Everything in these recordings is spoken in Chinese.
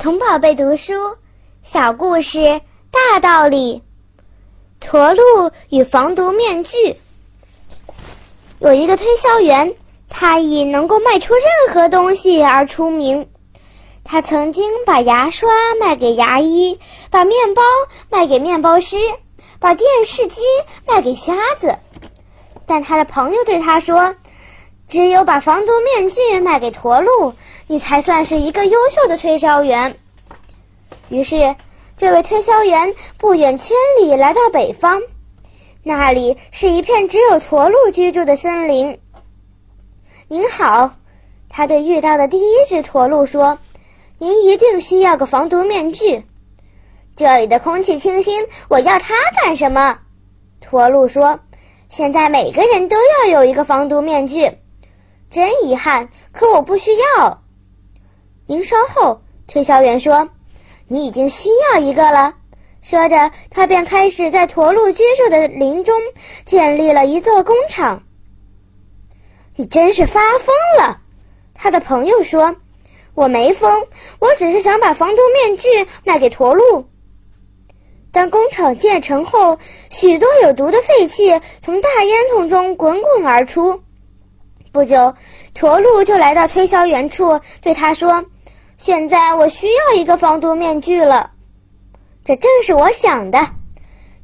童宝贝读书小故事大道理：驼鹿与防毒面具。有一个推销员，他以能够卖出任何东西而出名。他曾经把牙刷卖给牙医，把面包卖给面包师，把电视机卖给瞎子。但他的朋友对他说：“只有把防毒面具卖给驼鹿。”你才算是一个优秀的推销员。于是，这位推销员不远千里来到北方，那里是一片只有驼鹿居住的森林。您好，他对遇到的第一只驼鹿说：“您一定需要个防毒面具。这里的空气清新，我要它干什么？”驼鹿说：“现在每个人都要有一个防毒面具，真遗憾，可我不需要。”您稍后，推销员说：“你已经需要一个了。”说着，他便开始在驼鹿居住的林中建立了一座工厂。你真是发疯了！他的朋友说：“我没疯，我只是想把防毒面具卖给驼鹿。”当工厂建成后，许多有毒的废气从大烟囱中滚滚而出。不久，驼鹿就来到推销员处，对他说。现在我需要一个防毒面具了，这正是我想的。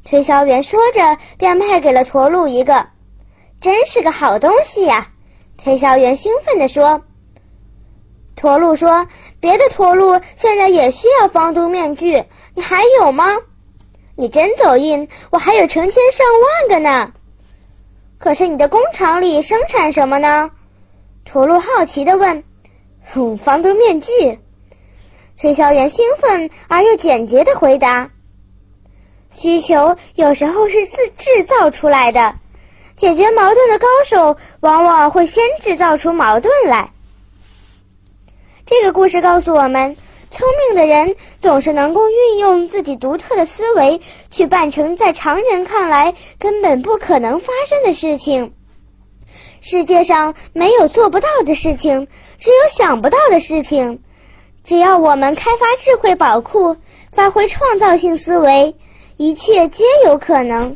推销员说着，便卖给了驼鹿一个，真是个好东西呀！推销员兴奋地说。驼鹿说：“别的驼鹿现在也需要防毒面具，你还有吗？你真走运，我还有成千上万个呢。可是你的工厂里生产什么呢？”驼鹿好奇地问。“哼，防毒面具。”推销员兴奋而又简洁的回答：“需求有时候是自制造出来的，解决矛盾的高手往往会先制造出矛盾来。”这个故事告诉我们，聪明的人总是能够运用自己独特的思维，去办成在常人看来根本不可能发生的事情。世界上没有做不到的事情，只有想不到的事情。只要我们开发智慧宝库，发挥创造性思维，一切皆有可能。